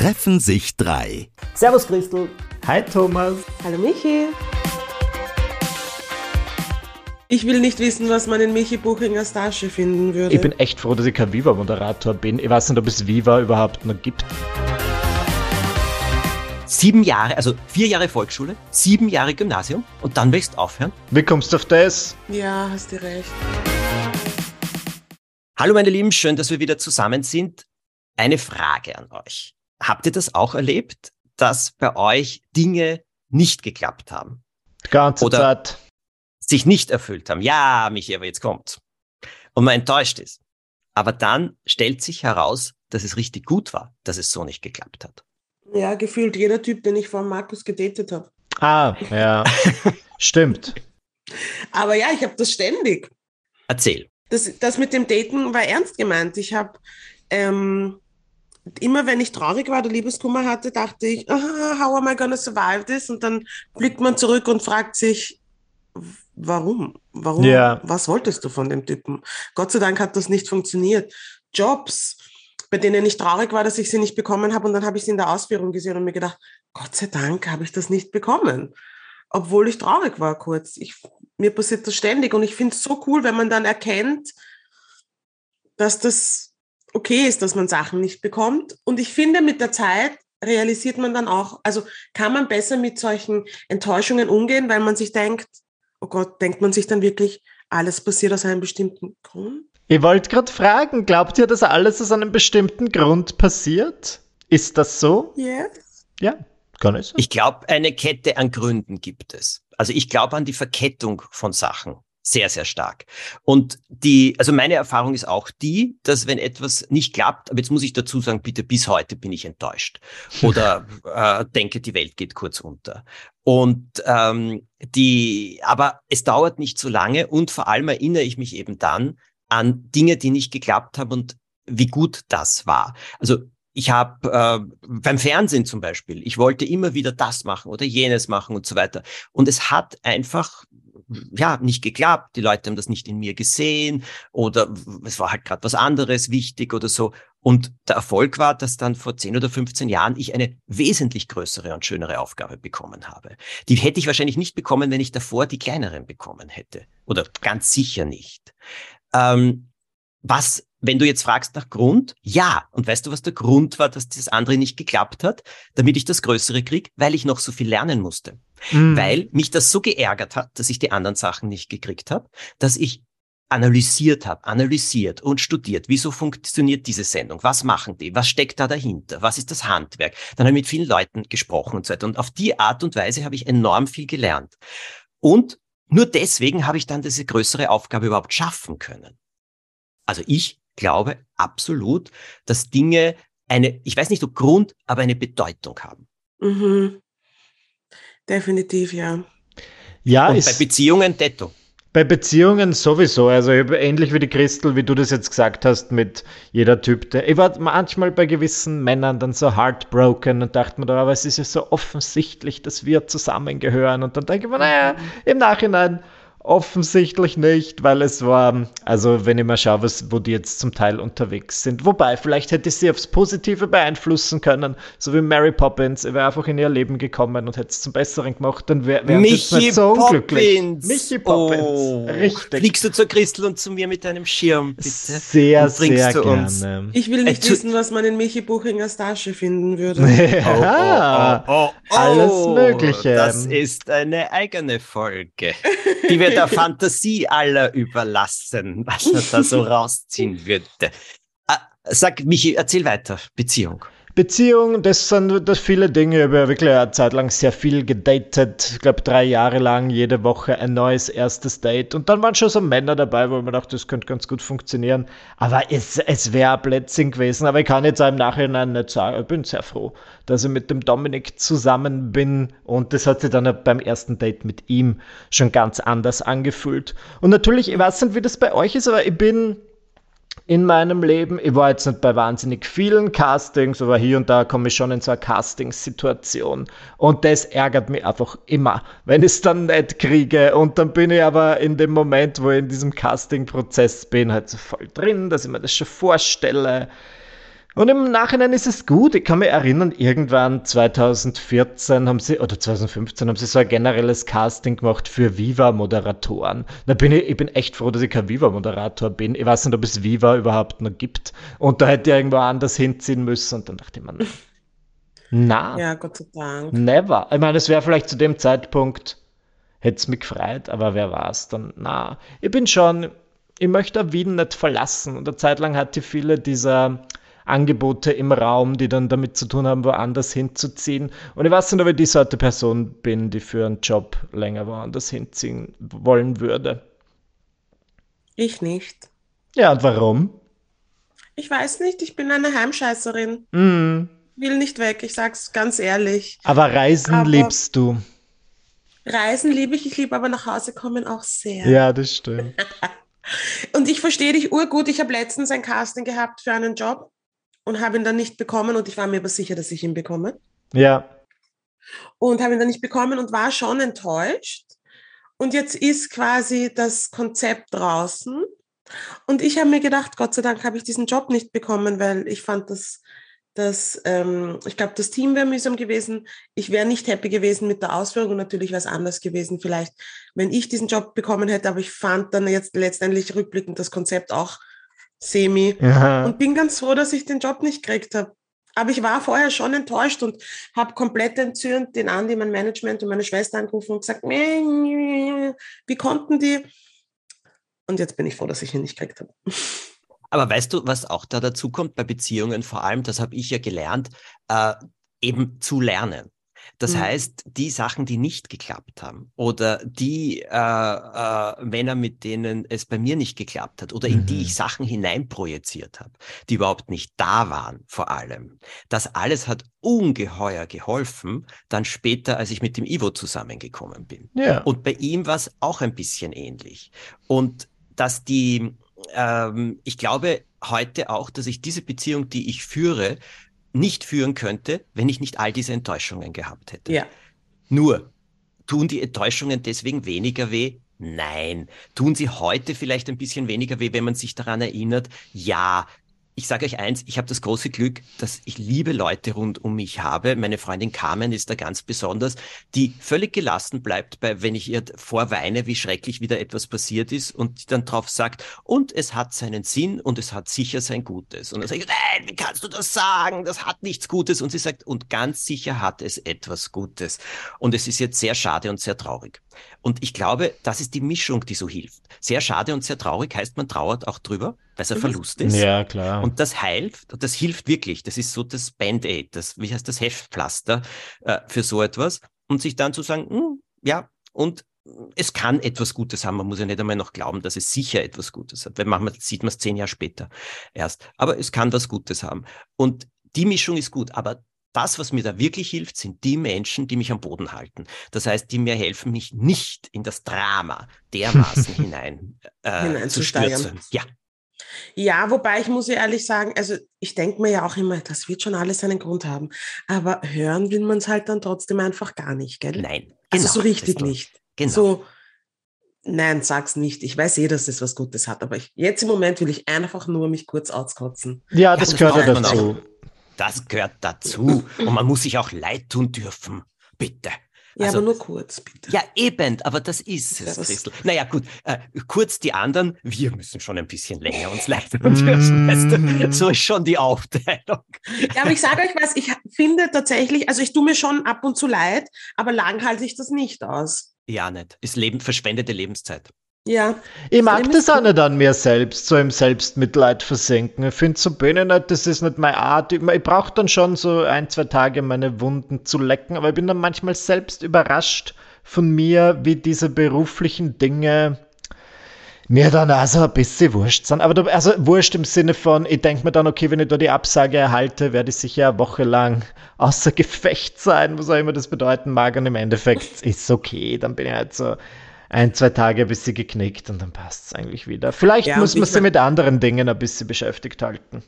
treffen sich drei. Servus Christel. Hi Thomas. Hallo Michi. Ich will nicht wissen, was man in Michi Buchingers Tasche finden würde. Ich bin echt froh, dass ich kein Viva-Moderator bin. Ich weiß nicht, ob es Viva überhaupt noch gibt. Sieben Jahre, also vier Jahre Volksschule, sieben Jahre Gymnasium und dann willst du aufhören? Wie kommst du auf das? Ja, hast du recht. Hallo meine Lieben, schön, dass wir wieder zusammen sind. Eine Frage an euch. Habt ihr das auch erlebt, dass bei euch Dinge nicht geklappt haben? Die ganze Oder Zeit. sich nicht erfüllt haben. Ja, Michi, aber jetzt kommt. Und man enttäuscht ist. Aber dann stellt sich heraus, dass es richtig gut war, dass es so nicht geklappt hat. Ja, gefühlt jeder Typ, den ich vor Markus gedatet habe. Ah, ja. Stimmt. Aber ja, ich habe das ständig. Erzähl. Das, das mit dem Daten war ernst gemeint. Ich habe ähm, immer, wenn ich traurig war oder Liebeskummer hatte, dachte ich, ah, how am I gonna survive this? Und dann blickt man zurück und fragt sich, warum? Warum? Ja. Was wolltest du von dem Typen? Gott sei Dank hat das nicht funktioniert. Jobs, bei denen ich traurig war, dass ich sie nicht bekommen habe und dann habe ich sie in der Ausführung gesehen und mir gedacht, Gott sei Dank habe ich das nicht bekommen. Obwohl ich traurig war kurz. Ich, mir passiert das ständig und ich finde es so cool, wenn man dann erkennt, dass das okay ist, dass man Sachen nicht bekommt. Und ich finde, mit der Zeit realisiert man dann auch, also kann man besser mit solchen Enttäuschungen umgehen, weil man sich denkt, oh Gott, denkt man sich dann wirklich, alles passiert aus einem bestimmten Grund? Ich wollte gerade fragen, glaubt ihr, dass alles aus einem bestimmten Grund passiert? Ist das so? Yes. Ja, kann es. Ich glaube, eine Kette an Gründen gibt es. Also ich glaube an die Verkettung von Sachen sehr, sehr stark. Und die, also meine Erfahrung ist auch die, dass wenn etwas nicht klappt, aber jetzt muss ich dazu sagen, bitte bis heute bin ich enttäuscht oder äh, denke, die Welt geht kurz unter. Und ähm, die, aber es dauert nicht so lange und vor allem erinnere ich mich eben dann an Dinge, die nicht geklappt haben und wie gut das war. Also ich habe äh, beim Fernsehen zum Beispiel, ich wollte immer wieder das machen oder jenes machen und so weiter. Und es hat einfach ja nicht geklappt. Die Leute haben das nicht in mir gesehen oder es war halt gerade was anderes wichtig oder so. Und der Erfolg war, dass dann vor 10 oder 15 Jahren ich eine wesentlich größere und schönere Aufgabe bekommen habe. Die hätte ich wahrscheinlich nicht bekommen, wenn ich davor die kleineren bekommen hätte. Oder ganz sicher nicht. Ähm, was, wenn du jetzt fragst nach Grund, ja. Und weißt du, was der Grund war, dass das andere nicht geklappt hat? Damit ich das Größere krieg, weil ich noch so viel lernen musste. Mhm. Weil mich das so geärgert hat, dass ich die anderen Sachen nicht gekriegt habe, dass ich analysiert habe, analysiert und studiert, wieso funktioniert diese Sendung, was machen die, was steckt da dahinter, was ist das Handwerk. Dann habe ich mit vielen Leuten gesprochen und so weiter. Und auf die Art und Weise habe ich enorm viel gelernt. Und nur deswegen habe ich dann diese größere Aufgabe überhaupt schaffen können. Also ich glaube absolut, dass Dinge eine, ich weiß nicht ob Grund, aber eine Bedeutung haben. Mhm. Definitiv, ja. Ja, Und bei Beziehungen detto. Bei Beziehungen sowieso, also ähnlich wie die Christel, wie du das jetzt gesagt hast, mit jeder Typ. Der, ich war manchmal bei gewissen Männern dann so heartbroken und dachte mir, da, aber es ist ja so offensichtlich, dass wir zusammengehören. Und dann denke ich mir, naja, im Nachhinein offensichtlich nicht, weil es war, also wenn ich mal schaue, was, wo die jetzt zum Teil unterwegs sind. Wobei, vielleicht hätte ich sie aufs Positive beeinflussen können, so wie Mary Poppins, er wäre einfach in ihr Leben gekommen und hätte es zum Besseren gemacht, dann wäre wär Michi nicht so unglücklich. Poppins. Michi Poppins, Oh. richtig. Fliegst du zur Christel und zu mir mit deinem Schirm, bitte? Sehr, sehr du uns- gerne. Ich will nicht Äh, wissen, was man in Michi Buchingers Tasche finden würde. Ja, oh, oh, alles Mögliche. Das ist eine eigene Folge, die wir der Fantasie aller überlassen, was er da so rausziehen würde. Ah, Sag, Michi, erzähl weiter. Beziehung. Beziehung, das sind das viele Dinge. Ich habe ja wirklich eine Zeit lang sehr viel gedatet. Ich glaube, drei Jahre lang, jede Woche ein neues erstes Date. Und dann waren schon so Männer dabei, wo mir dachte, das könnte ganz gut funktionieren. Aber es, es wäre ein Blödsinn gewesen. Aber ich kann jetzt auch im Nachhinein nicht sagen, ich bin sehr froh, dass ich mit dem Dominik zusammen bin. Und das hat sich dann beim ersten Date mit ihm schon ganz anders angefühlt. Und natürlich, ich weiß nicht, wie das bei euch ist, aber ich bin in meinem Leben. Ich war jetzt nicht bei wahnsinnig vielen Castings, aber hier und da komme ich schon in so eine Casting-Situation. Und das ärgert mich einfach immer, wenn ich es dann nicht kriege. Und dann bin ich aber in dem Moment, wo ich in diesem Casting-Prozess bin, halt so voll drin, dass ich mir das schon vorstelle. Und im Nachhinein ist es gut. Ich kann mich erinnern, irgendwann 2014 haben sie, oder 2015 haben sie so ein generelles Casting gemacht für Viva-Moderatoren. Da bin ich, ich bin echt froh, dass ich kein Viva-Moderator bin. Ich weiß nicht, ob es Viva überhaupt noch gibt. Und da hätte ich irgendwo anders hinziehen müssen. Und dann dachte ich mir, na. Ja, Gott sei Dank. Never. Ich meine, es wäre vielleicht zu dem Zeitpunkt, hätte es mich gefreut, aber wer war es dann? Na, ich bin schon, ich möchte Wien nicht verlassen. Und eine Zeit lang hatte viele dieser Angebote im Raum, die dann damit zu tun haben, woanders hinzuziehen. Und ich weiß nicht, ob ich die Sorte Person bin, die für einen Job länger woanders hinziehen wollen würde. Ich nicht. Ja, und warum? Ich weiß nicht, ich bin eine Heimscheißerin. Mm. Will nicht weg, ich sag's ganz ehrlich. Aber Reisen Aber- liebst du. Reisen liebe ich, ich liebe aber nach Hause kommen auch sehr. Ja, das stimmt. Und ich verstehe dich urgut. Ich habe letztens ein Casting gehabt für einen Job und habe ihn dann nicht bekommen und ich war mir aber sicher, dass ich ihn bekomme. Ja. Und habe ihn dann nicht bekommen und war schon enttäuscht. Und jetzt ist quasi das Konzept draußen. Und ich habe mir gedacht, Gott sei Dank habe ich diesen Job nicht bekommen, weil ich fand das, das ähm, ich glaube, das Team wäre mühsam gewesen. Ich wäre nicht happy gewesen mit der Ausführung und natürlich wäre es anders gewesen, vielleicht, wenn ich diesen Job bekommen hätte. Aber ich fand dann jetzt letztendlich rückblickend das Konzept auch semi ja. und bin ganz froh, dass ich den Job nicht gekriegt habe. Aber ich war vorher schon enttäuscht und habe komplett entzürnt den Andi, mein Management und meine Schwester angerufen und gesagt, wie konnten die? Und jetzt bin ich froh, dass ich ihn nicht gekriegt habe. Aber weißt du, was auch da dazu kommt bei Beziehungen vor allem, das habe ich ja gelernt, äh, eben zu lernen. Das Mhm. heißt, die Sachen, die nicht geklappt haben oder die äh, äh, Männer, mit denen es bei mir nicht geklappt hat oder in die Mhm. ich Sachen hineinprojiziert habe, die überhaupt nicht da waren vor allem, das alles hat ungeheuer geholfen, dann später, als ich mit dem Ivo zusammengekommen bin. ja. Und bei ihm war es auch ein bisschen ähnlich. Und dass die, ähm, ich glaube heute auch, dass ich diese Beziehung, die ich führe, nicht führen könnte, wenn ich nicht all diese Enttäuschungen gehabt hätte. Ja. Nur, tun die Enttäuschungen deswegen weniger weh? Nein. Tun sie heute vielleicht ein bisschen weniger weh, wenn man sich daran erinnert? Ja. Ich sage euch eins, ich habe das große Glück, dass ich liebe Leute rund um mich habe. Meine Freundin Carmen ist da ganz besonders, die völlig gelassen bleibt, bei, wenn ich ihr vorweine, wie schrecklich wieder etwas passiert ist und dann drauf sagt, und es hat seinen Sinn und es hat sicher sein Gutes. Und dann sage ich, nein, wie kannst du das sagen? Das hat nichts Gutes. Und sie sagt, und ganz sicher hat es etwas Gutes. Und es ist jetzt sehr schade und sehr traurig. Und ich glaube, das ist die Mischung, die so hilft. Sehr schade und sehr traurig heißt, man trauert auch drüber, weil es ein. Verlust ist. ja, klar. Und das hilft, und das hilft wirklich. Das ist so das Band-Aid, das, wie heißt das, Heftpflaster äh, für so etwas. Und sich dann zu sagen, hm, ja, und es kann etwas Gutes haben. Man muss ja nicht einmal noch glauben, dass es sicher etwas Gutes hat. Weil manchmal sieht man es zehn Jahre später erst. Aber es kann was Gutes haben. Und die Mischung ist gut. Aber das, was mir da wirklich hilft, sind die Menschen, die mich am Boden halten. Das heißt, die mir helfen, mich nicht in das Drama dermaßen hinein äh, zu Hineinzusteuern. stürzen. Ja, Ja, wobei ich muss ja ehrlich sagen, also ich denke mir ja auch immer, das wird schon alles seinen Grund haben. Aber hören will man es halt dann trotzdem einfach gar nicht, gell? nein. also genau, so richtig das- nicht. Genau. So, nein, sag's nicht. Ich weiß eh, dass es was Gutes hat, aber ich, jetzt im Moment will ich einfach nur mich kurz auskotzen. ja, das das gehört ja dazu. Das gehört dazu. Und man muss sich auch leid tun dürfen. Bitte. Ja, Also- aber nur kurz, bitte. Ja, eben, aber das ist Ja, es, das- Christel. Naja, gut, äh, kurz die anderen, wir müssen schon ein bisschen länger uns leid tun dürfen. Weißt? So ist schon die Aufteilung. Ja, aber ich sage euch was, ich finde tatsächlich, also ich tue mir schon ab und zu leid, aber lang halte ich das nicht aus. Ja, nicht. Ist Leben, verschwendete Lebenszeit. Ja, Ich mag das auch nicht an mir selbst, so im Selbstmitleid versinken. Ich finde so Bühne nicht, das ist nicht meine Art. Ich, ich brauche dann schon so ein, zwei Tage meine Wunden zu lecken, aber ich bin dann manchmal selbst überrascht von mir, wie diese beruflichen Dinge mir dann also ein bisschen wurscht sind. Aber da, also wurscht im Sinne von, ich denke mir dann, okay, wenn ich da die Absage erhalte, werde ich sicher eine Woche lang außer Gefecht sein, was auch immer das bedeuten mag. Und im Endeffekt ist okay, dann bin ich halt so ein, zwei Tage ein bisschen geknickt und dann passt es eigentlich wieder. Vielleicht Ja, muss man mein- mit anderen Dingen ein bisschen beschäftigt halten.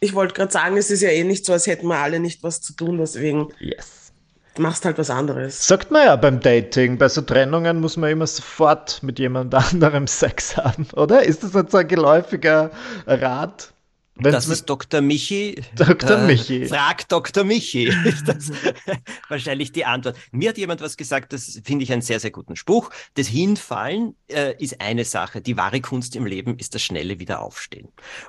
ich wollte gerade sagen, es ist ja eh nicht so, als hätten wir alle nicht was zu tun, deswegen Yes. machst halt was anderes. Sagt man ja beim Dating, bei so Trennungen muss man immer sofort mit jemand anderem Sex haben, oder? Ist das jetzt so ein geläufiger Rat? Wenn's das ist Dr. Michi. Dr. Äh, Michi. Frag Dr. Michi. ist das wahrscheinlich die Antwort. Mir hat jemand was gesagt, das finde ich einen sehr, sehr guten Spruch. Das Hinfallen äh, ist eine Sache. Die wahre Kunst im Leben ist das schnelle Wiederaufstehen.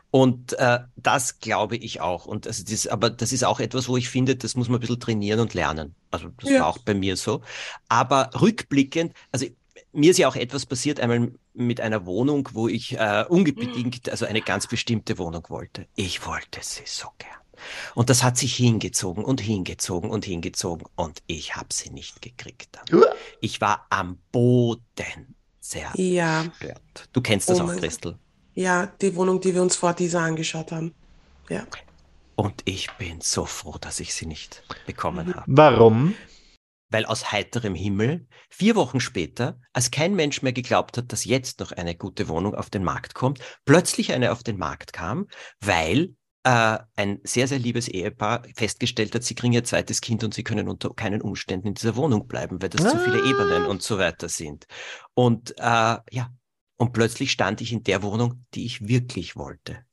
Und äh, das glaube ich auch. Und also das, aber das ist auch etwas, wo ich finde, das muss man ein bisschen trainieren und lernen. Also das ja. war auch bei mir so. Aber rückblickend, also mir ist ja auch etwas passiert, einmal mit einer Wohnung, wo ich äh, unbedingt, also eine ganz bestimmte Wohnung wollte. Ich wollte sie so gern. Und das hat sich hingezogen und hingezogen und hingezogen und ich habe sie nicht gekriegt. Dann. Ich war am Boden sehr ja. gestört. Du kennst das oh auch, Christel. Ja, die Wohnung, die wir uns vor dieser angeschaut haben. Ja. Und ich bin so froh, dass ich sie nicht bekommen habe. Warum? Weil aus heiterem Himmel vier Wochen später, als kein Mensch mehr geglaubt hat, dass jetzt noch eine gute Wohnung auf den Markt kommt, plötzlich eine auf den Markt kam, weil äh, ein sehr, sehr liebes Ehepaar festgestellt hat, sie kriegen ihr zweites Kind und sie können unter keinen Umständen in dieser Wohnung bleiben, weil das ah. zu viele ah. Ebenen und so weiter sind. Und äh, ja, und plötzlich stand ich in der Wohnung, die ich wirklich wollte.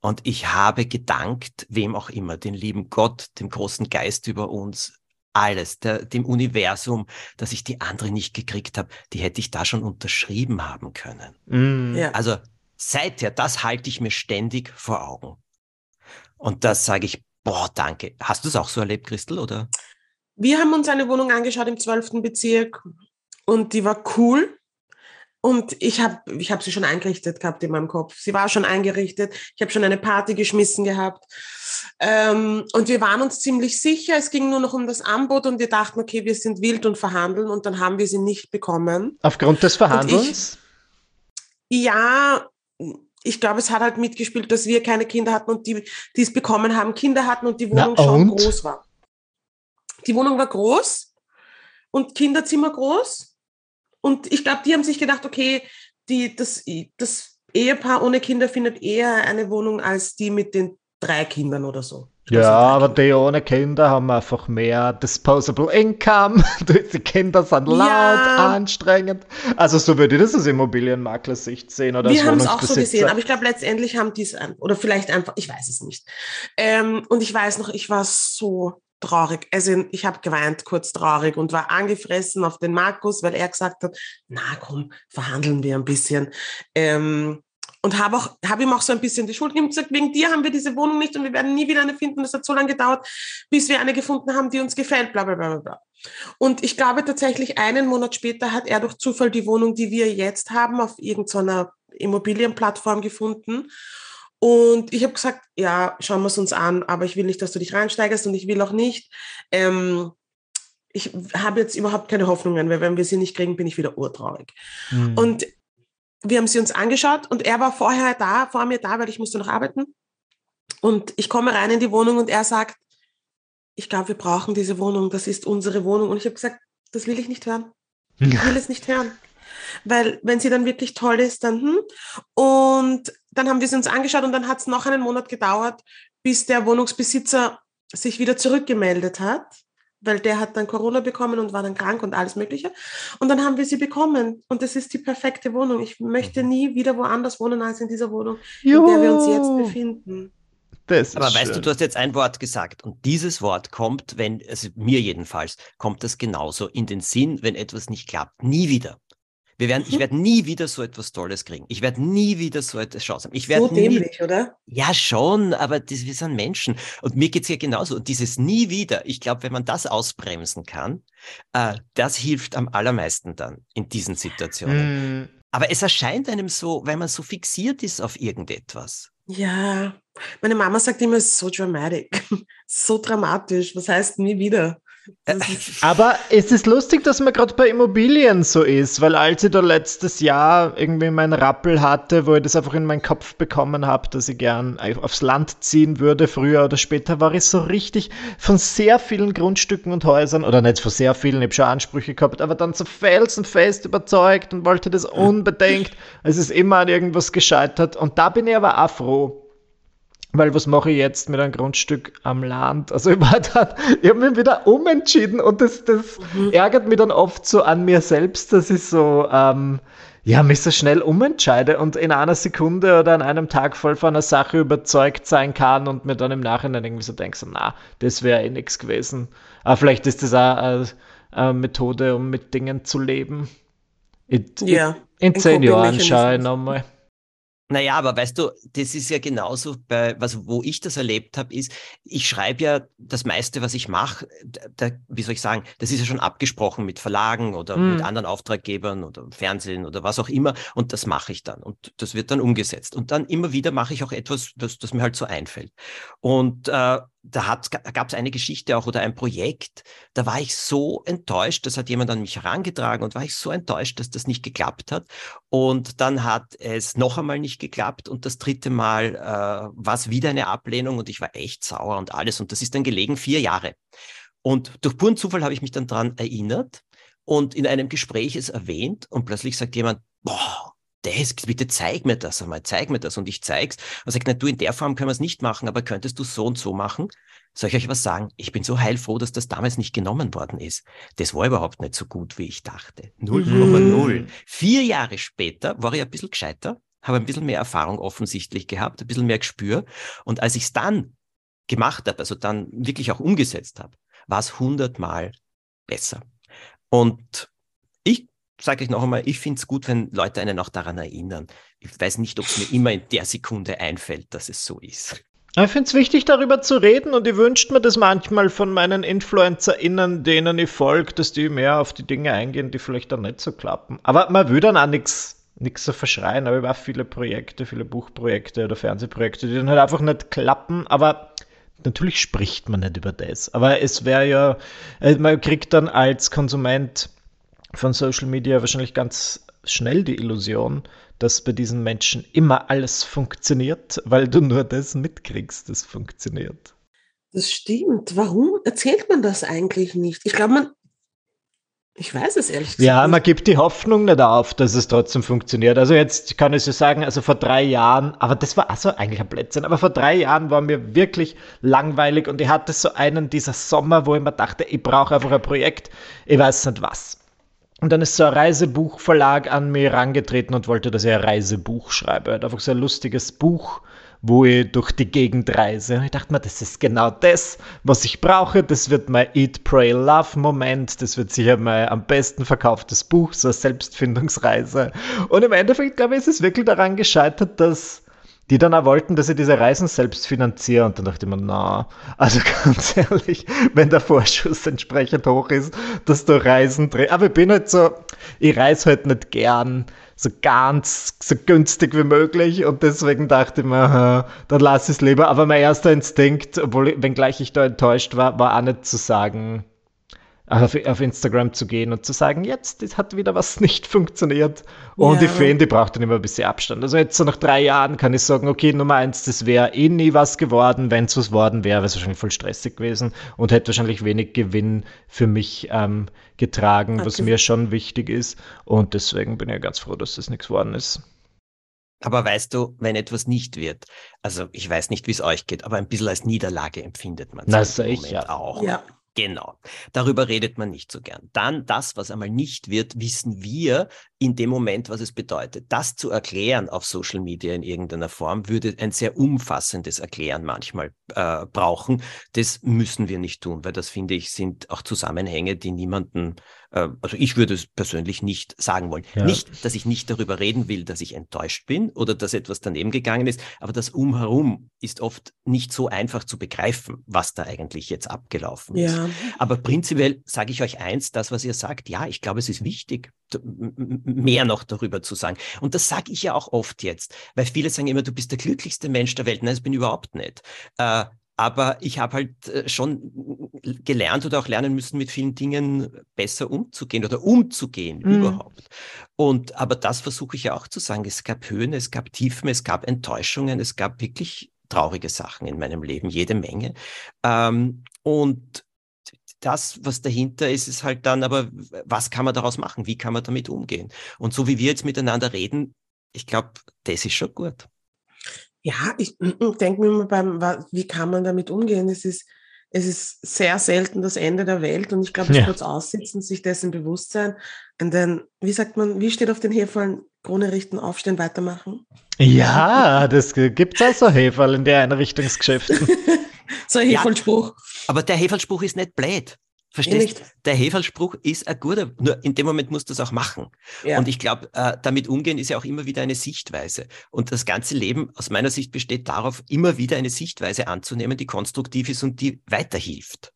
Und ich habe gedankt, wem auch immer, den lieben Gott, dem großen Geist über uns, alles, der, dem Universum, dass ich die andere nicht gekriegt habe, die hätte ich da schon unterschrieben haben können. Mm. Ja. Also seither, das halte ich mir ständig vor Augen. Und das sage ich, boah, danke. Hast du es auch so erlebt, Christel, oder? Wir haben uns eine Wohnung angeschaut im 12. Bezirk und die war cool. Und ich habe ich hab sie schon eingerichtet gehabt in meinem Kopf. Sie war schon eingerichtet. Ich habe schon eine Party geschmissen gehabt. Ähm, und wir waren uns ziemlich sicher. Es ging nur noch um das Angebot und wir dachten, okay, wir sind wild und verhandeln. Und dann haben wir sie nicht bekommen. Aufgrund des Verhandelns? Ich, ja, ich glaube, es hat halt mitgespielt, dass wir keine Kinder hatten und die, die es bekommen haben, Kinder hatten und die Wohnung Na, schon groß war. Die Wohnung war groß und Kinderzimmer groß und ich glaube, die haben sich gedacht, okay, die, das, das Ehepaar ohne Kinder findet eher eine Wohnung als die mit den drei Kindern oder so. Ja, aber die ohne Kinder haben einfach mehr Disposable Income. die Kinder sind laut, ja. anstrengend. Also so würde ich das aus Immobilienmakler-Sicht sehen oder Wir haben es auch so gesehen, aber ich glaube letztendlich haben die es, oder vielleicht einfach, ich weiß es nicht. Ähm, und ich weiß noch, ich war so traurig. Also ich habe geweint, kurz traurig und war angefressen auf den Markus, weil er gesagt hat, na komm, verhandeln wir ein bisschen. Ähm, und habe auch ihm auch so ein bisschen die Schuld gegeben gesagt, wegen dir haben wir diese Wohnung nicht und wir werden nie wieder eine finden. Das hat so lange gedauert, bis wir eine gefunden haben, die uns gefällt, bla bla bla bla. Und ich glaube tatsächlich, einen Monat später hat er durch Zufall die Wohnung, die wir jetzt haben, auf irgendeiner Immobilienplattform gefunden. Und ich habe gesagt, ja, schauen wir es uns an, aber ich will nicht, dass du dich reinsteigerst und ich will auch nicht. Ähm, ich habe jetzt überhaupt keine Hoffnungen, weil wenn wir sie nicht kriegen, bin ich wieder urtraurig. Mhm. Und wir haben sie uns angeschaut und er war vorher da, vor mir da, weil ich musste noch arbeiten. Und ich komme rein in die Wohnung und er sagt, ich glaube, wir brauchen diese Wohnung, das ist unsere Wohnung. Und ich habe gesagt, das will ich nicht hören. Ich will es nicht hören. Weil wenn sie dann wirklich toll ist, dann hm. Und dann haben wir sie uns angeschaut und dann hat es noch einen Monat gedauert, bis der Wohnungsbesitzer sich wieder zurückgemeldet hat, weil der hat dann Corona bekommen und war dann krank und alles Mögliche. Und dann haben wir sie bekommen und das ist die perfekte Wohnung. Ich möchte mhm. nie wieder woanders wohnen als in dieser Wohnung, jo. in der wir uns jetzt befinden. Aber schön. weißt du, du hast jetzt ein Wort gesagt und dieses Wort kommt, wenn, also mir jedenfalls, kommt das genauso in den Sinn, wenn etwas nicht klappt. Nie wieder. Wir werden, ich mhm. werde nie wieder so etwas Tolles kriegen. Ich werde nie wieder so etwas Chance haben. Ich so dämlich, nie, oder? Ja, schon, aber das, wir sind Menschen. Und mir geht's ja genauso. Und dieses nie wieder, ich glaube, wenn man das ausbremsen kann, äh, das hilft am allermeisten dann in diesen Situationen. Mm. Aber es erscheint einem so, weil man so fixiert ist auf irgendetwas. Ja, meine Mama sagt immer, so dramatic, so dramatisch. Was heißt nie wieder? Aber es ist lustig, dass man gerade bei Immobilien so ist, weil als ich da letztes Jahr irgendwie meinen Rappel hatte, wo ich das einfach in meinen Kopf bekommen habe, dass ich gern aufs Land ziehen würde, früher oder später, war ich so richtig von sehr vielen Grundstücken und Häusern, oder nicht von sehr vielen, ich habe schon Ansprüche gehabt, aber dann so felsenfest überzeugt und wollte das unbedingt. Es ist immer an irgendwas gescheitert und da bin ich aber auch froh weil was mache ich jetzt mit einem Grundstück am Land? Also ich war dann, ich habe mich wieder umentschieden und das, das mhm. ärgert mich dann oft so an mir selbst, dass ich so, ähm, ja, mich so schnell umentscheide und in einer Sekunde oder an einem Tag voll von einer Sache überzeugt sein kann und mir dann im Nachhinein irgendwie so denke, so, na, das wäre eh nichts gewesen. Aber vielleicht ist das auch eine, eine Methode, um mit Dingen zu leben. In, ja, in, in zehn Jahren schaue ich nochmal. Naja, aber weißt du, das ist ja genauso bei, was, wo ich das erlebt habe, ist, ich schreibe ja das meiste, was ich mache, wie soll ich sagen, das ist ja schon abgesprochen mit Verlagen oder mm. mit hm. anderen Auftraggebern oder Fernsehen oder was auch immer und das mache ich dann und das wird dann umgesetzt. Und dann immer wieder mache ich auch etwas, das, das mir halt so einfällt. Und äh, da gab es eine Geschichte auch oder ein Projekt, da war ich so enttäuscht, das hat jemand an mich herangetragen und war ich so enttäuscht, dass das nicht geklappt hat. Und dann hat es noch einmal nicht geklappt und das dritte Mal äh, war es wieder eine Ablehnung und ich war echt sauer und alles. Und das ist dann gelegen vier Jahre. Und durch puren Zufall habe ich mich dann daran erinnert und in einem Gespräch es erwähnt und plötzlich sagt jemand, boah, das, bitte zeig mir das einmal, zeig mir das und ich zeig's. Und sagt, na, du, in der Form können wir es nicht machen, aber könntest du so und so machen? Soll ich euch was sagen? Ich bin so heilfroh, dass das damals nicht genommen worden ist. Das war überhaupt nicht so gut, wie ich dachte. 0,0. Mhm. Vier Jahre später war ich ein bisschen gescheiter, habe ein bisschen mehr Erfahrung offensichtlich gehabt, ein bisschen mehr Gespür. Und als ich es dann gemacht habe, also dann wirklich auch umgesetzt habe, war es hundertmal besser. Und sage ich noch einmal, ich finde es gut, wenn Leute einen auch daran erinnern. Ich weiß nicht, ob es mir immer in der Sekunde einfällt, dass es so ist. Ich finde es wichtig, darüber zu reden und ich wünsche mir das manchmal von meinen InfluencerInnen, denen ich folge, dass die mehr auf die Dinge eingehen, die vielleicht dann nicht so klappen. Aber man will dann auch nichts so verschreien, aber ich habe viele Projekte, viele Buchprojekte oder Fernsehprojekte, die dann halt einfach nicht klappen, aber natürlich spricht man nicht über das. Aber es wäre ja, äh, man kriegt dann als Konsument von Social Media wahrscheinlich ganz schnell die Illusion, dass bei diesen Menschen immer alles funktioniert, weil du nur das mitkriegst, das funktioniert. Das stimmt. Warum erzählt man das eigentlich nicht? Ich glaube, man. Ich weiß es ehrlich gesagt. Ja, man gibt die Hoffnung nicht auf, dass es trotzdem funktioniert. Also jetzt kann ich so sagen, also vor drei Jahren, aber das war also eigentlich ein Blödsinn, aber vor drei Jahren war mir wirklich langweilig und ich hatte so einen dieser Sommer, wo ich mir dachte, ich brauche einfach ein Projekt, ich weiß nicht was. Und dann ist so ein Reisebuchverlag an mir herangetreten und wollte, dass ich ein Reisebuch schreibe. Hat einfach so ein lustiges Buch, wo ich durch die Gegend reise. Und ich dachte mir, das ist genau das, was ich brauche. Das wird mein Eat, Pray, Love Moment. Das wird sicher mein am besten verkauftes Buch, so eine Selbstfindungsreise. Und im Endeffekt, glaube ich, ist es wirklich daran gescheitert, dass die dann auch wollten, dass ich diese Reisen selbst finanziere. Und dann dachte ich mir, na, also ganz ehrlich, wenn der Vorschuss entsprechend hoch ist, dass du Reisen drehst. Aber ich bin halt so, ich reise halt nicht gern so ganz so günstig wie möglich und deswegen dachte ich mir, dann lass es lieber. Aber mein erster Instinkt, obwohl, wenngleich ich da enttäuscht war, war auch nicht zu sagen, auf, auf, Instagram zu gehen und zu sagen, jetzt das hat wieder was nicht funktioniert. Und ja. die Fan, die braucht dann immer ein bisschen Abstand. Also jetzt so nach drei Jahren kann ich sagen, okay, Nummer eins, das wäre eh nie was geworden. Wenn es was worden wäre, wäre es wahrscheinlich voll stressig gewesen und hätte wahrscheinlich wenig Gewinn für mich ähm, getragen, okay. was mir schon wichtig ist. Und deswegen bin ich ganz froh, dass das nichts geworden ist. Aber weißt du, wenn etwas nicht wird, also ich weiß nicht, wie es euch geht, aber ein bisschen als Niederlage empfindet man es ich ja. auch. Ja. Genau. Darüber redet man nicht so gern. Dann das, was einmal nicht wird, wissen wir in dem Moment, was es bedeutet. Das zu erklären auf Social Media in irgendeiner Form würde ein sehr umfassendes Erklären manchmal äh, brauchen. Das müssen wir nicht tun, weil das finde ich sind auch Zusammenhänge, die niemanden äh, also ich würde es persönlich nicht sagen wollen. Ja. Nicht, dass ich nicht darüber reden will, dass ich enttäuscht bin oder dass etwas daneben gegangen ist, aber das Umherum ist oft nicht so einfach zu begreifen, was da eigentlich jetzt abgelaufen ist. Ja. Aber prinzipiell sage ich euch eins, das, was ihr sagt, ja, ich glaube, es ist wichtig, mehr noch darüber zu sagen. Und das sage ich ja auch oft jetzt, weil viele sagen immer, du bist der glücklichste Mensch der Welt. Nein, das bin ich überhaupt nicht. Äh, aber ich habe halt äh, schon gelernt oder auch lernen müssen, mit vielen Dingen besser umzugehen oder umzugehen mhm. überhaupt. Und aber das versuche ich ja auch zu sagen. Es gab Höhen, es gab Tiefen, es gab Enttäuschungen, es gab wirklich traurige Sachen in meinem Leben, jede Menge. Ähm, und das, was dahinter ist, ist halt dann, aber was kann man daraus machen? Wie kann man damit umgehen? Und so wie wir jetzt miteinander reden, ich glaube, das ist schon gut. Ja, ich denke mir immer beim, wie kann man damit umgehen? Es ist, es ist sehr selten das Ende der Welt und ich glaube, es ja. kurz aussitzen, sich dessen bewusst sein. Und dann, wie sagt man, wie steht auf den Hefallen? Krone richten, aufstehen, weitermachen. Ja, das gibt es auch so Heferl in den Einrichtungsgeschäften. so ein Hefelspruch. Ja, aber der Hefelspruch ist nicht blöd. Verstehst? du? Der Hefelspruch ist ein guter, nur in dem Moment musst du es auch machen. Ja. Und ich glaube, äh, damit umgehen ist ja auch immer wieder eine Sichtweise. Und das ganze Leben aus meiner Sicht besteht darauf, immer wieder eine Sichtweise anzunehmen, die konstruktiv ist und die weiterhilft.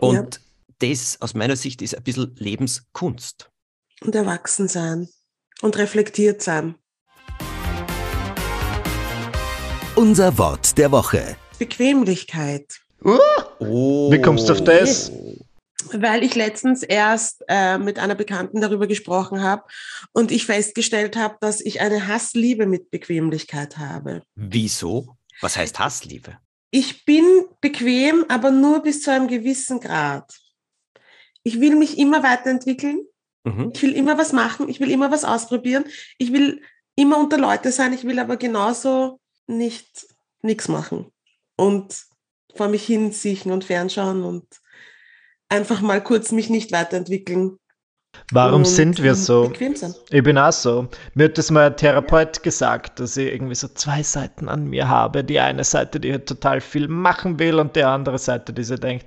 Und ja. das aus meiner Sicht ist ein bisschen Lebenskunst. Und erwachsen sein und reflektiert sein. Unser Wort der Woche. Bequemlichkeit. Uh, oh. Wie kommst du auf das? Weil ich letztens erst äh, mit einer Bekannten darüber gesprochen habe und ich festgestellt habe, dass ich eine Hassliebe mit Bequemlichkeit habe. Wieso? Was heißt Hassliebe? Ich bin bequem, aber nur bis zu einem gewissen Grad. Ich will mich immer weiterentwickeln. Mhm. Ich will immer was machen. Ich will immer was ausprobieren. Ich will immer unter Leute sein. Ich will aber genauso nicht nichts machen und vor mich hinsiechen und fernschauen und einfach mal kurz mich nicht weiterentwickeln. Warum sind wir so? Ich bin auch so. Mir hat das mal ein Therapeut gesagt, dass ich irgendwie so zwei Seiten an mir habe. Die eine Seite, die halt total viel machen will und die andere Seite, die sich denkt,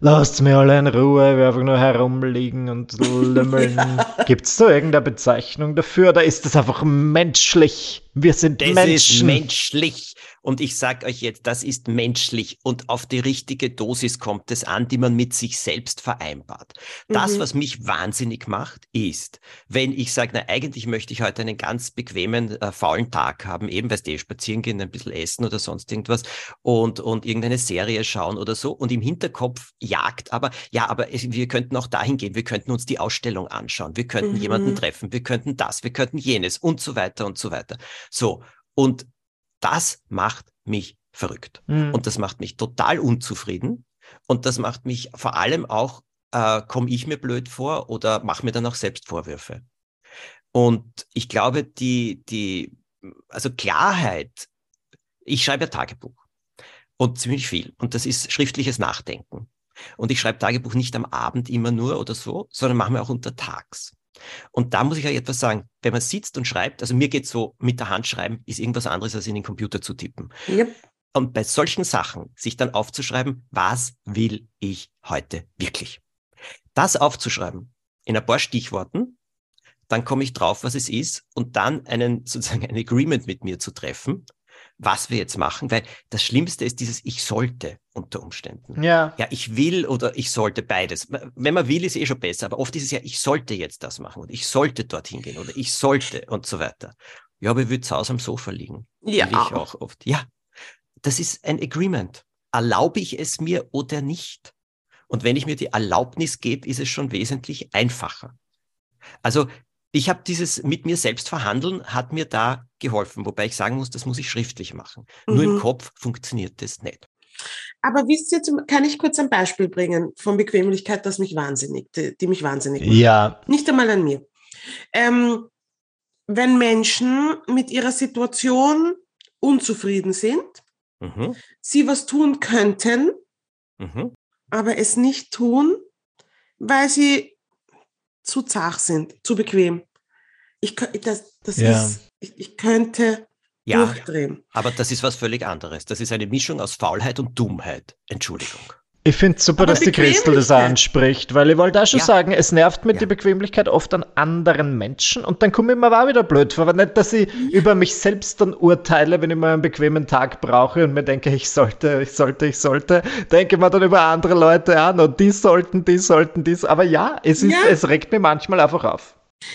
lasst mir alle in Ruhe, wir einfach nur herumliegen und lümmeln. ja. Gibt es da irgendeine Bezeichnung dafür oder ist das einfach menschlich? Wir sind das Menschen. Das ist menschlich. Und ich sage euch jetzt, das ist menschlich und auf die richtige Dosis kommt es an, die man mit sich selbst vereinbart. Das, mhm. was mich wahnsinnig macht, ist, wenn ich sage, na eigentlich möchte ich heute einen ganz bequemen, äh, faulen Tag haben, eben weil eh spazieren gehen, ein bisschen essen oder sonst irgendwas und, und irgendeine Serie schauen oder so. Und im Hinterkopf jagt aber, ja, aber wir könnten auch dahin gehen, wir könnten uns die Ausstellung anschauen, wir könnten mhm. jemanden treffen, wir könnten das, wir könnten jenes und so weiter und so weiter. So. Und das macht mich verrückt. Mhm. Und das macht mich total unzufrieden. Und das macht mich vor allem auch, äh, komme ich mir blöd vor oder mache mir dann auch selbst Vorwürfe. Und ich glaube, die, die, also Klarheit, ich schreibe ja Tagebuch und ziemlich viel. Und das ist schriftliches Nachdenken. Und ich schreibe Tagebuch nicht am Abend immer nur oder so, sondern mache mir auch untertags. Und da muss ich ja etwas sagen, wenn man sitzt und schreibt, also mir geht so mit der Hand schreiben, ist irgendwas anderes als in den Computer zu tippen. Yep. Und bei solchen Sachen sich dann aufzuschreiben, was will ich heute wirklich? Das aufzuschreiben in ein paar Stichworten, dann komme ich drauf, was es ist und dann einen sozusagen ein Agreement mit mir zu treffen was wir jetzt machen, weil das Schlimmste ist dieses Ich sollte unter Umständen. Ja. Ja, ich will oder ich sollte beides. Wenn man will, ist eh schon besser, aber oft ist es ja, ich sollte jetzt das machen und ich sollte dorthin gehen oder ich sollte und so weiter. Ja, aber ich würde zu Hause am Sofa liegen. Ja. Will ich auch oft. Ja, das ist ein Agreement. Erlaube ich es mir oder nicht? Und wenn ich mir die Erlaubnis gebe, ist es schon wesentlich einfacher. Also ich habe dieses mit mir selbst verhandeln, hat mir da geholfen, wobei ich sagen muss, das muss ich schriftlich machen. Mhm. Nur im mhm. Kopf funktioniert das nicht. Aber wisst ihr, kann ich kurz ein Beispiel bringen von Bequemlichkeit, das mich wahnsinnig, die, die mich wahnsinnig macht. Ja. Nicht einmal an mir. Ähm, wenn Menschen mit ihrer Situation unzufrieden sind, mhm. sie was tun könnten, mhm. aber es nicht tun, weil sie zu zart sind, zu bequem. Ich, das das ja. ist, ich, ich könnte ja, durchdrehen. Aber das ist was völlig anderes. Das ist eine Mischung aus Faulheit und Dummheit. Entschuldigung. Ich finde es super, dass die Christel das anspricht, weil ich wollte auch schon ja. sagen, es nervt mit ja. die Bequemlichkeit oft an anderen Menschen und dann komme ich mir auch wieder blöd vor. Aber nicht, dass ich mhm. über mich selbst dann urteile, wenn ich mal einen bequemen Tag brauche und mir denke, ich sollte, ich sollte, ich sollte, denke ich mir dann über andere Leute an und die sollten, die sollten dies. Aber ja, es, ist, ja. es regt mir manchmal einfach auf.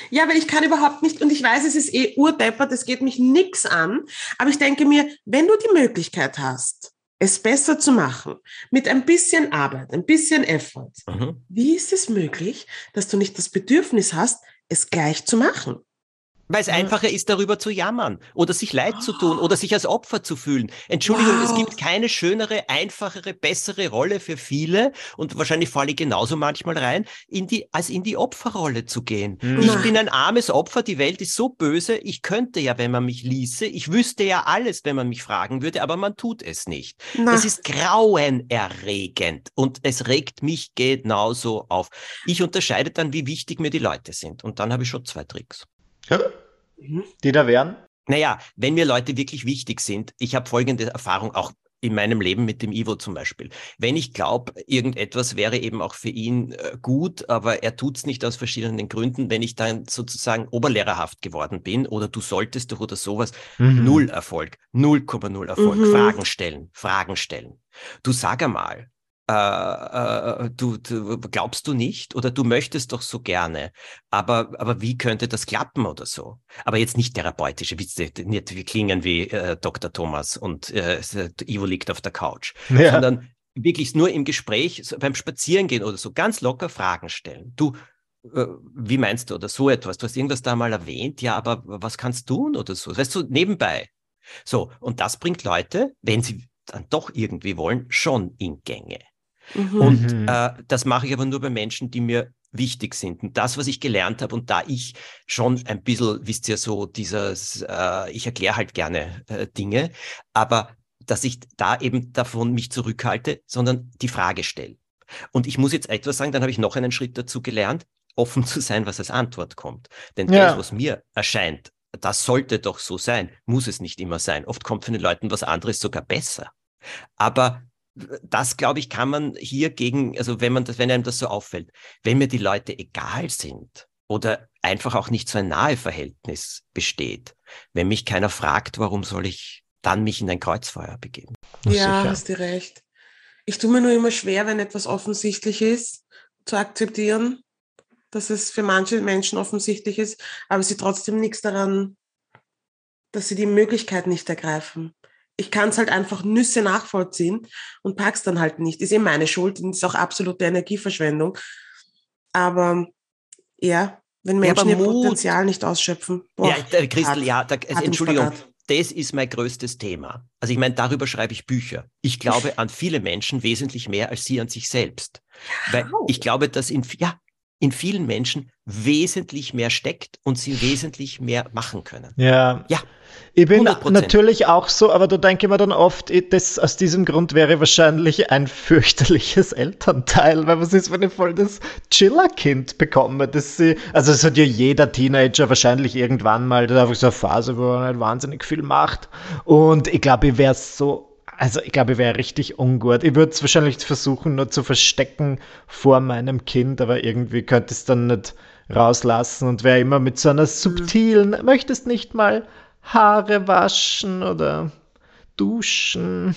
Ja, weil ich kann überhaupt nicht, und ich weiß, es ist eh urdeppert, es geht mich nix an, aber ich denke mir, wenn du die Möglichkeit hast, es besser zu machen, mit ein bisschen Arbeit, ein bisschen Effort, mhm. wie ist es möglich, dass du nicht das Bedürfnis hast, es gleich zu machen? Weil es einfacher ist, darüber zu jammern oder sich leid zu tun oder sich als Opfer zu fühlen. Entschuldigung, wow. es gibt keine schönere, einfachere, bessere Rolle für viele und wahrscheinlich falle ich genauso manchmal rein, in die, als in die Opferrolle zu gehen. Mhm. Ich bin ein armes Opfer, die Welt ist so böse, ich könnte ja, wenn man mich ließe, ich wüsste ja alles, wenn man mich fragen würde, aber man tut es nicht. Na. Das ist grauenerregend und es regt mich genauso auf. Ich unterscheide dann, wie wichtig mir die Leute sind und dann habe ich schon zwei Tricks. Mhm. die da wären? Naja, wenn mir Leute wirklich wichtig sind, ich habe folgende Erfahrung auch in meinem Leben mit dem Ivo zum Beispiel. Wenn ich glaube, irgendetwas wäre eben auch für ihn äh, gut, aber er tut es nicht aus verschiedenen Gründen, wenn ich dann sozusagen oberlehrerhaft geworden bin oder du solltest doch oder sowas, mhm. null Erfolg, 0,0 Erfolg. Mhm. Fragen stellen, Fragen stellen. Du sag einmal, äh, äh, du, du, glaubst du nicht oder du möchtest doch so gerne, aber, aber wie könnte das klappen oder so? Aber jetzt nicht therapeutische, nicht, wir klingen wie äh, Dr. Thomas und äh, Ivo liegt auf der Couch, ja. sondern wirklich nur im Gespräch, so beim Spazierengehen oder so, ganz locker Fragen stellen. Du, äh, wie meinst du oder so etwas? Du hast irgendwas da mal erwähnt, ja, aber was kannst du tun oder so? Weißt du, nebenbei. So, und das bringt Leute, wenn sie dann doch irgendwie wollen, schon in Gänge. Mhm. Und mhm. äh, das mache ich aber nur bei Menschen, die mir wichtig sind. Und das, was ich gelernt habe, und da ich schon ein bisschen, wisst ihr, so dieses, äh, ich erkläre halt gerne äh, Dinge, aber dass ich da eben davon mich zurückhalte, sondern die Frage stelle. Und ich muss jetzt etwas sagen, dann habe ich noch einen Schritt dazu gelernt, offen zu sein, was als Antwort kommt. Denn ja. das, was mir erscheint, das sollte doch so sein, muss es nicht immer sein. Oft kommt von den Leuten was anderes sogar besser. Aber das, glaube ich, kann man hier gegen, also wenn man das, wenn einem das so auffällt, wenn mir die Leute egal sind oder einfach auch nicht so ein nahe Verhältnis besteht, wenn mich keiner fragt, warum soll ich dann mich in ein Kreuzfeuer begeben? Ja, sicher. hast du recht. Ich tue mir nur immer schwer, wenn etwas offensichtlich ist, zu akzeptieren, dass es für manche Menschen offensichtlich ist, aber sie trotzdem nichts daran, dass sie die Möglichkeit nicht ergreifen ich kann es halt einfach Nüsse nachvollziehen und pack's dann halt nicht. Ist eh meine Schuld und ist auch absolute Energieverschwendung. Aber ja, wenn Menschen ja, ihr Potenzial nicht ausschöpfen. Boah, ja, der Christel, ja, da, also, Entschuldigung, das ist mein größtes Thema. Also ich meine, darüber schreibe ich Bücher. Ich glaube an viele Menschen wesentlich mehr als sie an sich selbst. Weil ich glaube, dass in, ja, in vielen Menschen wesentlich mehr steckt und sie wesentlich mehr machen können. Ja. Ja. Ich bin 100%. natürlich auch so, aber da denke ich mir dann oft, das, aus diesem Grund wäre wahrscheinlich ein fürchterliches Elternteil, weil was ist, wenn ich voll das Chiller-Kind bekomme, dass sie, also es hat ja jeder Teenager wahrscheinlich irgendwann mal, da einfach so eine Phase, wo er nicht wahnsinnig viel macht und ich glaube, ich wäre so also ich glaube, ich wäre richtig ungut. Ich würde es wahrscheinlich versuchen, nur zu verstecken vor meinem Kind, aber irgendwie könnte es dann nicht rauslassen und wäre immer mit so einer subtilen, mhm. möchtest nicht mal Haare waschen oder duschen.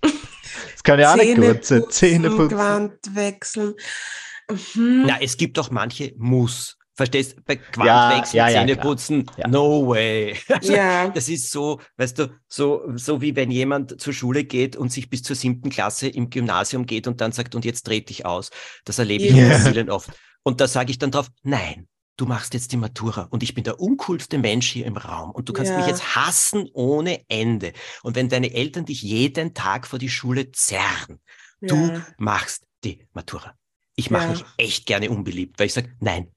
Das kann ja auch nicht gut sein. Zähne putzen. Gewand wechseln. Mhm. Na, es gibt doch manche Muss. Verstehst bei Quantwechsel, ja, ja, Zähneputzen, ja, no way. Also, ja. Das ist so, weißt du, so, so wie wenn jemand zur Schule geht und sich bis zur siebten Klasse im Gymnasium geht und dann sagt, und jetzt dreh dich aus. Das erlebe ich in vielen oft. Und da sage ich dann drauf, nein, du machst jetzt die Matura und ich bin der uncoolste Mensch hier im Raum und du kannst ja. mich jetzt hassen ohne Ende. Und wenn deine Eltern dich jeden Tag vor die Schule zerren, ja. du machst die Matura. Ich mache ja. mich echt gerne unbeliebt, weil ich sage, nein,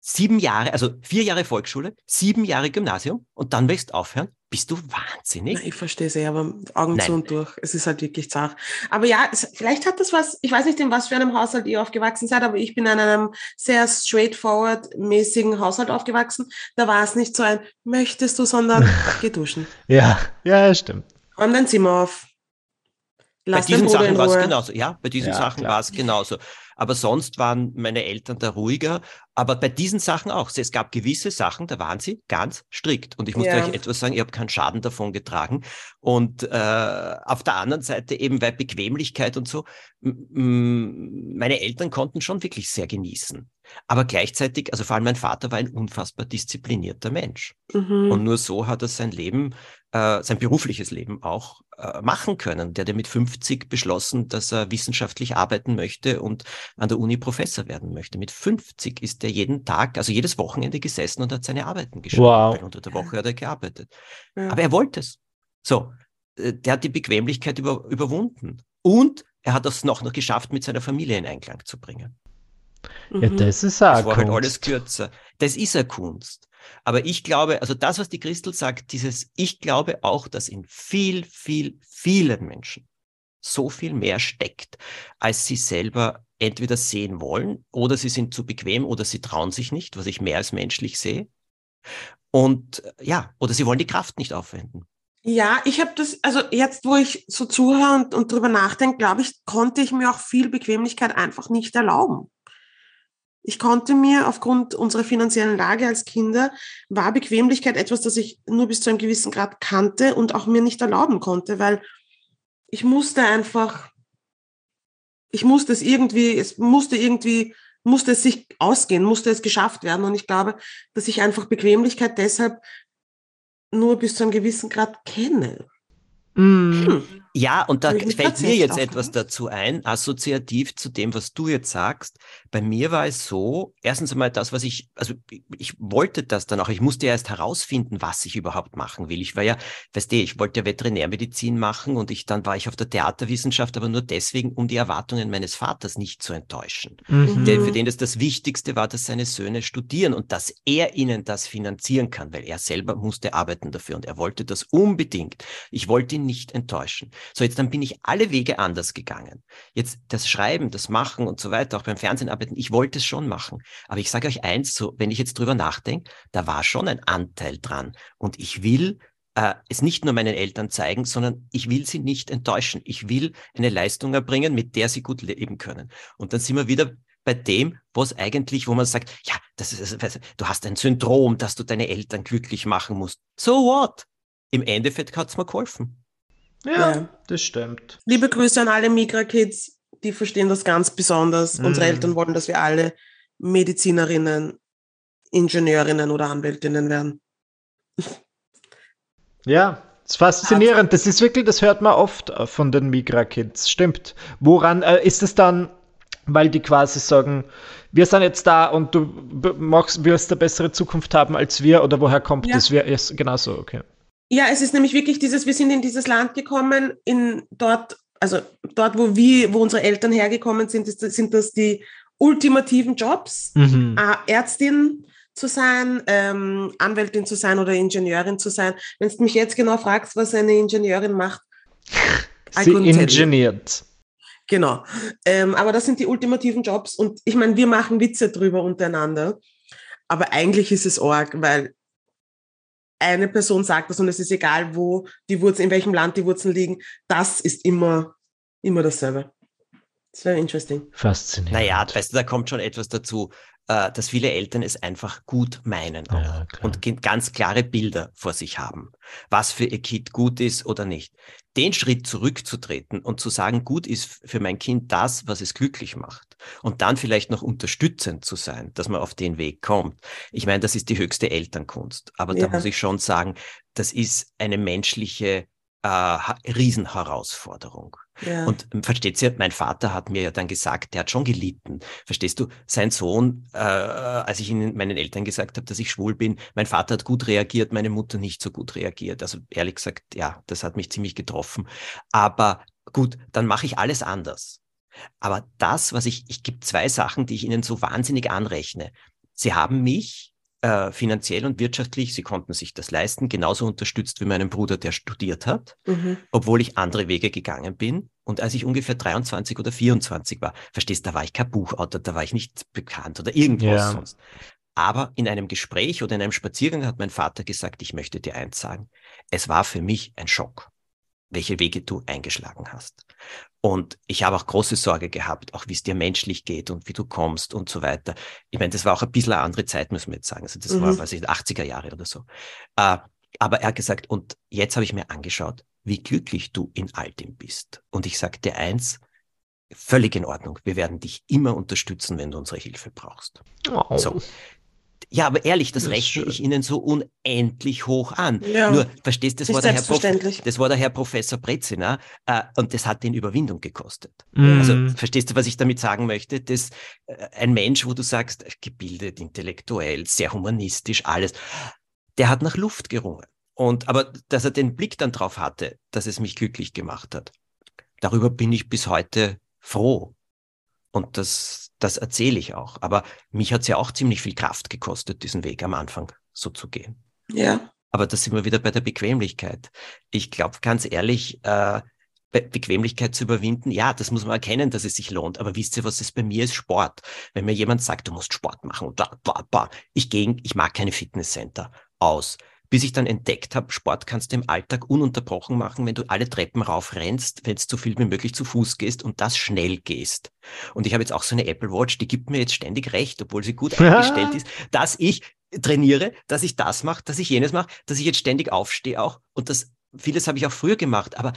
sieben Jahre, also vier Jahre Volksschule, sieben Jahre Gymnasium und dann willst du aufhören? Bist du wahnsinnig? Na, ich verstehe es eh, aber Augen Nein. zu und durch. Es ist halt wirklich zart. Aber ja, es, vielleicht hat das was, ich weiß nicht, in was für einem Haushalt ihr aufgewachsen seid, aber ich bin in einem sehr straightforward-mäßigen Haushalt aufgewachsen. Da war es nicht so ein, möchtest du, sondern geh duschen. ja, ja, stimmt. Räum dein Zimmer auf. Lass bei diesen Sachen war es genauso. Ja, bei diesen ja, Sachen war es genauso. Aber sonst waren meine Eltern da ruhiger. Aber bei diesen Sachen auch. Es gab gewisse Sachen, da waren sie ganz strikt. Und ich muss ja. euch etwas sagen, ihr habt keinen Schaden davon getragen. Und äh, auf der anderen Seite eben bei Bequemlichkeit und so, meine Eltern konnten schon wirklich sehr genießen. Aber gleichzeitig, also vor allem mein Vater war ein unfassbar disziplinierter Mensch. Mhm. Und nur so hat er sein Leben, äh, sein berufliches Leben auch äh, machen können. Der hat ja mit 50 beschlossen, dass er wissenschaftlich arbeiten möchte und an der Uni Professor werden möchte. Mit 50 ist er jeden Tag, also jedes Wochenende gesessen und hat seine Arbeiten geschrieben. Wow. Unter der Woche hat er gearbeitet. Ja. Aber er wollte es. So, äh, der hat die Bequemlichkeit über, überwunden. Und er hat es noch, noch geschafft, mit seiner Familie in Einklang zu bringen. Ja, mhm. das ist auch Das war Kunst. halt alles kürzer. Das ist eine Kunst. Aber ich glaube, also das, was die Christel sagt, dieses, ich glaube auch, dass in viel, viel, vielen Menschen so viel mehr steckt, als sie selber entweder sehen wollen oder sie sind zu bequem oder sie trauen sich nicht, was ich mehr als menschlich sehe. Und ja, oder sie wollen die Kraft nicht aufwenden. Ja, ich habe das, also jetzt, wo ich so zuhöre und, und drüber nachdenke, glaube ich, konnte ich mir auch viel Bequemlichkeit einfach nicht erlauben. Ich konnte mir aufgrund unserer finanziellen Lage als Kinder, war Bequemlichkeit etwas, das ich nur bis zu einem gewissen Grad kannte und auch mir nicht erlauben konnte, weil ich musste einfach, ich musste es irgendwie, es musste irgendwie, musste es sich ausgehen, musste es geschafft werden. Und ich glaube, dass ich einfach Bequemlichkeit deshalb nur bis zu einem gewissen Grad kenne. Mm. Hm. Ja, und da fällt mir jetzt etwas dazu ein, assoziativ zu dem, was du jetzt sagst. Bei mir war es so, erstens einmal das, was ich, also ich wollte das dann auch, ich musste ja erst herausfinden, was ich überhaupt machen will. Ich war ja, weißt du, ich wollte ja Veterinärmedizin machen und ich, dann war ich auf der Theaterwissenschaft, aber nur deswegen, um die Erwartungen meines Vaters nicht zu enttäuschen. Mhm. Der, für den das das Wichtigste war, dass seine Söhne studieren und dass er ihnen das finanzieren kann, weil er selber musste arbeiten dafür und er wollte das unbedingt. Ich wollte ihn nicht enttäuschen. So, jetzt dann bin ich alle Wege anders gegangen. Jetzt das Schreiben, das Machen und so weiter, auch beim Fernsehen arbeiten, ich wollte es schon machen. Aber ich sage euch eins, so, wenn ich jetzt drüber nachdenke, da war schon ein Anteil dran. Und ich will äh, es nicht nur meinen Eltern zeigen, sondern ich will sie nicht enttäuschen. Ich will eine Leistung erbringen, mit der sie gut leben können. Und dann sind wir wieder bei dem, was eigentlich, wo man sagt, ja, das ist, du hast ein Syndrom, dass du deine Eltern glücklich machen musst. So what? Im Endeffekt hat es mir geholfen. Ja, ja, das stimmt. Liebe Grüße an alle Migra-Kids, die verstehen das ganz besonders. Mhm. Unsere Eltern wollen, dass wir alle Medizinerinnen, Ingenieurinnen oder Anwältinnen werden. Ja, das ist faszinierend. Das ist wirklich, das hört man oft von den Migra-Kids. Stimmt. Woran äh, ist es dann, weil die quasi sagen, wir sind jetzt da und du machst, wirst eine bessere Zukunft haben als wir oder woher kommt ja. das? Wir, genau so, okay. Ja, es ist nämlich wirklich dieses, wir sind in dieses Land gekommen, in dort, also dort, wo wir, wo unsere Eltern hergekommen sind, ist, sind das die ultimativen Jobs, mhm. äh, Ärztin zu sein, ähm, Anwältin zu sein oder Ingenieurin zu sein. Wenn du mich jetzt genau fragst, was eine Ingenieurin macht, sie ingeniert. Genau. Ähm, aber das sind die ultimativen Jobs und ich meine, wir machen Witze drüber untereinander. Aber eigentlich ist es arg, weil eine Person sagt das und es ist egal, wo die Wurzeln, in welchem Land die Wurzeln liegen, das ist immer, immer dasselbe. Das wäre interesting. Faszinierend. Naja, weißt du, da kommt schon etwas dazu, äh, dass viele Eltern es einfach gut meinen auch ja, und ganz klare Bilder vor sich haben, was für ihr Kind gut ist oder nicht. Den Schritt zurückzutreten und zu sagen, gut ist für mein Kind das, was es glücklich macht und dann vielleicht noch unterstützend zu sein, dass man auf den Weg kommt. Ich meine, das ist die höchste Elternkunst, aber ja. da muss ich schon sagen, das ist eine menschliche äh, Riesenherausforderung. Ja. Und versteht ihr, mein Vater hat mir ja dann gesagt, der hat schon gelitten. Verstehst du, sein Sohn, äh, als ich ihn meinen Eltern gesagt habe, dass ich schwul bin, mein Vater hat gut reagiert, meine Mutter nicht so gut reagiert. Also ehrlich gesagt, ja, das hat mich ziemlich getroffen. Aber gut, dann mache ich alles anders. Aber das, was ich, ich gebe zwei Sachen, die ich Ihnen so wahnsinnig anrechne. Sie haben mich äh, finanziell und wirtschaftlich, sie konnten sich das leisten, genauso unterstützt wie meinen Bruder, der studiert hat, mhm. obwohl ich andere Wege gegangen bin. Und als ich ungefähr 23 oder 24 war, verstehst, da war ich kein Buchautor, da war ich nicht bekannt oder irgendwas ja. sonst. Aber in einem Gespräch oder in einem Spaziergang hat mein Vater gesagt, ich möchte dir eins sagen. Es war für mich ein Schock welche Wege du eingeschlagen hast. Und ich habe auch große Sorge gehabt, auch wie es dir menschlich geht und wie du kommst und so weiter. Ich meine, das war auch ein bisschen eine andere Zeit, müssen wir jetzt sagen. Also das mhm. war, weiß ich, 80er Jahre oder so. Äh, aber er hat gesagt, und jetzt habe ich mir angeschaut, wie glücklich du in all dem bist. Und ich sage dir eins, völlig in Ordnung. Wir werden dich immer unterstützen, wenn du unsere Hilfe brauchst. Oh. So, ja, aber ehrlich, das, das rechne ich Ihnen so unendlich hoch an. Ja. Nur, verstehst du, das, war der das war der Herr Professor Brezina äh, und das hat den Überwindung gekostet. Mhm. Also, verstehst du, was ich damit sagen möchte? Das, äh, ein Mensch, wo du sagst, gebildet, intellektuell, sehr humanistisch, alles, der hat nach Luft gerungen. Und, aber, dass er den Blick dann drauf hatte, dass es mich glücklich gemacht hat, darüber bin ich bis heute froh. Und das, das erzähle ich auch. Aber mich hat es ja auch ziemlich viel Kraft gekostet, diesen Weg am Anfang so zu gehen. Ja. Aber da sind wir wieder bei der Bequemlichkeit. Ich glaube, ganz ehrlich, äh, Be Bequemlichkeit zu überwinden, ja, das muss man erkennen, dass es sich lohnt. Aber wisst ihr, was es bei mir ist? Sport. Wenn mir jemand sagt, du musst Sport machen, da, da, da. ich gehe, ich mag keine Fitnesscenter aus. Bis ich dann entdeckt habe, Sport kannst du im Alltag ununterbrochen machen, wenn du alle Treppen raufrennst, wenn du so viel wie möglich zu Fuß gehst und das schnell gehst. Und ich habe jetzt auch so eine Apple Watch, die gibt mir jetzt ständig recht, obwohl sie gut eingestellt ist, dass ich trainiere, dass ich das mache, dass ich jenes mache, dass ich jetzt ständig aufstehe auch. Und das, vieles habe ich auch früher gemacht, aber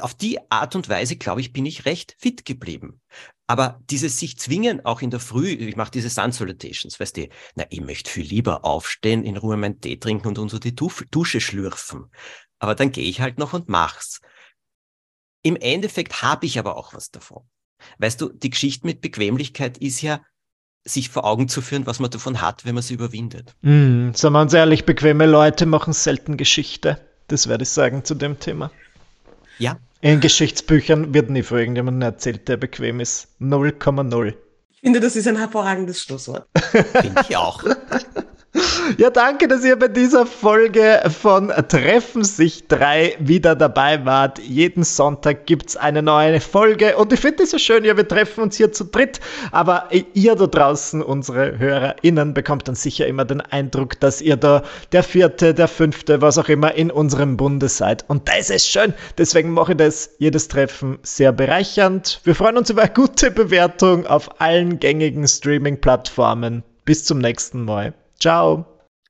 auf die Art und Weise, glaube ich, bin ich recht fit geblieben. Aber dieses sich zwingen, auch in der Früh, ich mache diese Sun Salutations, weißt du, na, ich möchte viel lieber aufstehen, in Ruhe meinen Tee trinken und unter die Dusche schlürfen. Aber dann gehe ich halt noch und mach's. Im Endeffekt habe ich aber auch was davon. Weißt du, die Geschichte mit Bequemlichkeit ist ja, sich vor Augen zu führen, was man davon hat, wenn man sie überwindet. Mm, sagen wir uns ehrlich, bequeme Leute machen selten Geschichte. Das werde ich sagen zu dem Thema. Ja. In Geschichtsbüchern wird nie von irgendjemandem erzählt, der bequem ist. 0,0. Ich finde, das ist ein hervorragendes Schlusswort. Finde ich auch. Ja, danke, dass ihr bei dieser Folge von Treffen sich drei wieder dabei wart. Jeden Sonntag gibt es eine neue Folge und ich finde es so schön, ja, wir treffen uns hier zu dritt, aber ihr da draußen, unsere HörerInnen, bekommt dann sicher immer den Eindruck, dass ihr da der vierte, der fünfte, was auch immer in unserem Bunde seid. Und das ist schön. Deswegen mache ich das jedes Treffen sehr bereichernd. Wir freuen uns über eine gute Bewertung auf allen gängigen Streaming-Plattformen. Bis zum nächsten Mal. Ciao.